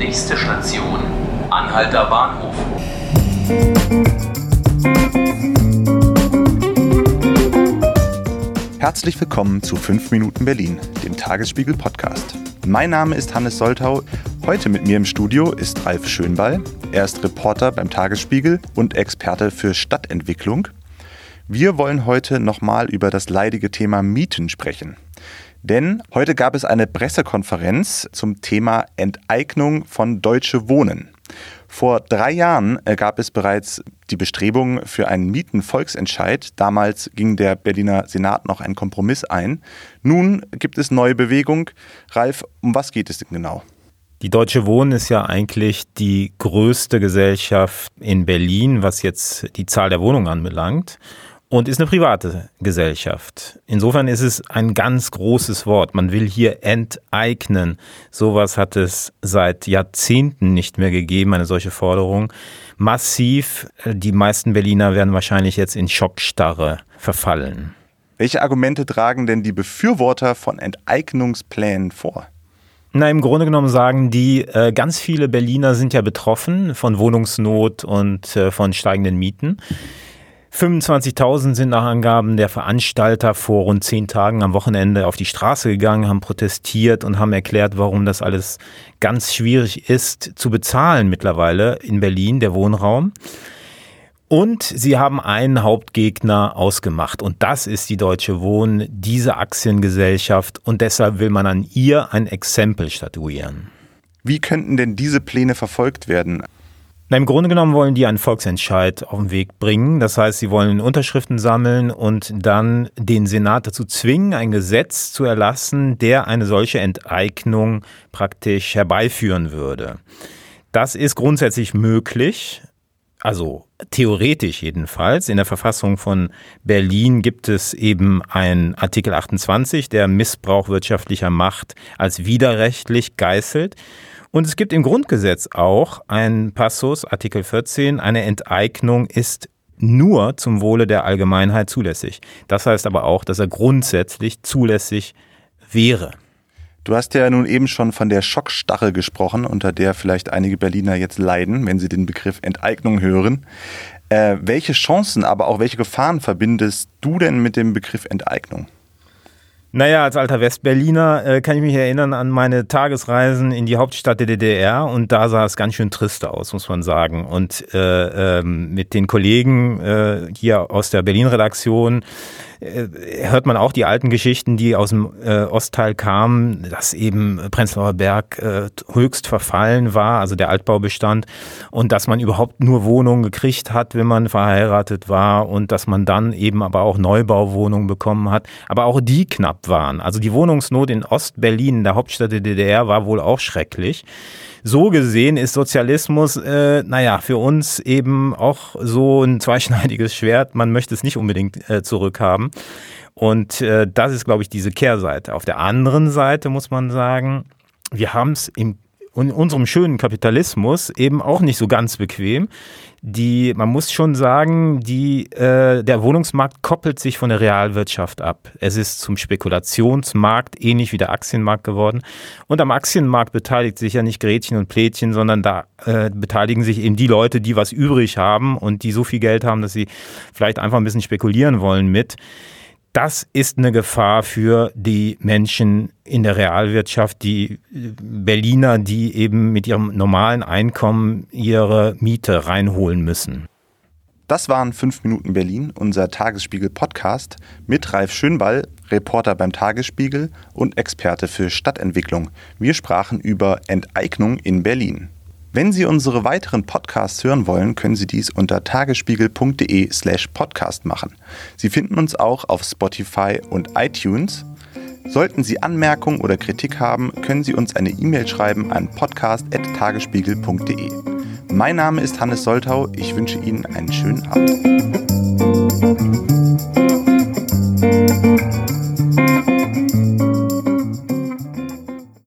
Nächste Station, Anhalter Bahnhof. Herzlich willkommen zu 5 Minuten Berlin, dem Tagesspiegel Podcast. Mein Name ist Hannes Soltau. Heute mit mir im Studio ist Ralf Schönball. Er ist Reporter beim Tagesspiegel und Experte für Stadtentwicklung. Wir wollen heute nochmal über das leidige Thema Mieten sprechen. Denn heute gab es eine Pressekonferenz zum Thema Enteignung von Deutsche Wohnen. Vor drei Jahren äh, gab es bereits die Bestrebungen für einen Mietenvolksentscheid. Damals ging der Berliner Senat noch einen Kompromiss ein. Nun gibt es neue Bewegung. Ralf, um was geht es denn genau? Die Deutsche Wohnen ist ja eigentlich die größte Gesellschaft in Berlin, was jetzt die Zahl der Wohnungen anbelangt und ist eine private Gesellschaft. Insofern ist es ein ganz großes Wort. Man will hier enteignen. Sowas hat es seit Jahrzehnten nicht mehr gegeben, eine solche Forderung. Massiv. Die meisten Berliner werden wahrscheinlich jetzt in Schockstarre verfallen. Welche Argumente tragen denn die Befürworter von Enteignungsplänen vor? Na, im Grunde genommen sagen die, äh, ganz viele Berliner sind ja betroffen von Wohnungsnot und äh, von steigenden Mieten. 25.000 sind nach Angaben der Veranstalter vor rund zehn Tagen am Wochenende auf die Straße gegangen, haben protestiert und haben erklärt, warum das alles ganz schwierig ist zu bezahlen mittlerweile in Berlin, der Wohnraum. Und sie haben einen Hauptgegner ausgemacht und das ist die Deutsche Wohnen, diese Aktiengesellschaft und deshalb will man an ihr ein Exempel statuieren. Wie könnten denn diese Pläne verfolgt werden? Na, Im Grunde genommen wollen die einen Volksentscheid auf den Weg bringen. Das heißt, sie wollen Unterschriften sammeln und dann den Senat dazu zwingen, ein Gesetz zu erlassen, der eine solche Enteignung praktisch herbeiführen würde. Das ist grundsätzlich möglich. Also theoretisch jedenfalls. In der Verfassung von Berlin gibt es eben ein Artikel 28, der Missbrauch wirtschaftlicher Macht als widerrechtlich geißelt. Und es gibt im Grundgesetz auch einen Passus, Artikel 14, eine Enteignung ist nur zum Wohle der Allgemeinheit zulässig. Das heißt aber auch, dass er grundsätzlich zulässig wäre. Du hast ja nun eben schon von der Schockstarre gesprochen, unter der vielleicht einige Berliner jetzt leiden, wenn sie den Begriff Enteignung hören. Äh, welche Chancen, aber auch welche Gefahren verbindest du denn mit dem Begriff Enteignung? Naja, als alter Westberliner äh, kann ich mich erinnern an meine Tagesreisen in die Hauptstadt der DDR und da sah es ganz schön trist aus, muss man sagen. Und äh, äh, mit den Kollegen äh, hier aus der Berlin-Redaktion hört man auch die alten Geschichten, die aus dem äh, Ostteil kamen, dass eben Prenzlauer Berg äh, höchst verfallen war, also der Altbaubestand, und dass man überhaupt nur Wohnungen gekriegt hat, wenn man verheiratet war und dass man dann eben aber auch Neubauwohnungen bekommen hat, aber auch die knapp waren. Also die Wohnungsnot in Ostberlin, der Hauptstadt der DDR, war wohl auch schrecklich so gesehen ist Sozialismus, äh, naja, für uns eben auch so ein zweischneidiges Schwert. Man möchte es nicht unbedingt äh, zurückhaben. Und äh, das ist, glaube ich, diese Kehrseite. Auf der anderen Seite muss man sagen, wir haben es im in unserem schönen Kapitalismus eben auch nicht so ganz bequem. Die, man muss schon sagen, die, äh, der Wohnungsmarkt koppelt sich von der Realwirtschaft ab. Es ist zum Spekulationsmarkt, ähnlich wie der Aktienmarkt geworden. Und am Aktienmarkt beteiligt sich ja nicht Gretchen und Plätchen, sondern da äh, beteiligen sich eben die Leute, die was übrig haben und die so viel Geld haben, dass sie vielleicht einfach ein bisschen spekulieren wollen mit das ist eine Gefahr für die Menschen in der Realwirtschaft, die Berliner, die eben mit ihrem normalen Einkommen ihre Miete reinholen müssen. Das waren 5 Minuten Berlin, unser Tagesspiegel-Podcast mit Ralf Schönball, Reporter beim Tagesspiegel und Experte für Stadtentwicklung. Wir sprachen über Enteignung in Berlin. Wenn Sie unsere weiteren Podcasts hören wollen, können Sie dies unter tagesspiegel.de slash podcast machen. Sie finden uns auch auf Spotify und iTunes. Sollten Sie Anmerkungen oder Kritik haben, können Sie uns eine E-Mail schreiben an podcast.tagesspiegel.de. Mein Name ist Hannes Soltau. Ich wünsche Ihnen einen schönen Abend.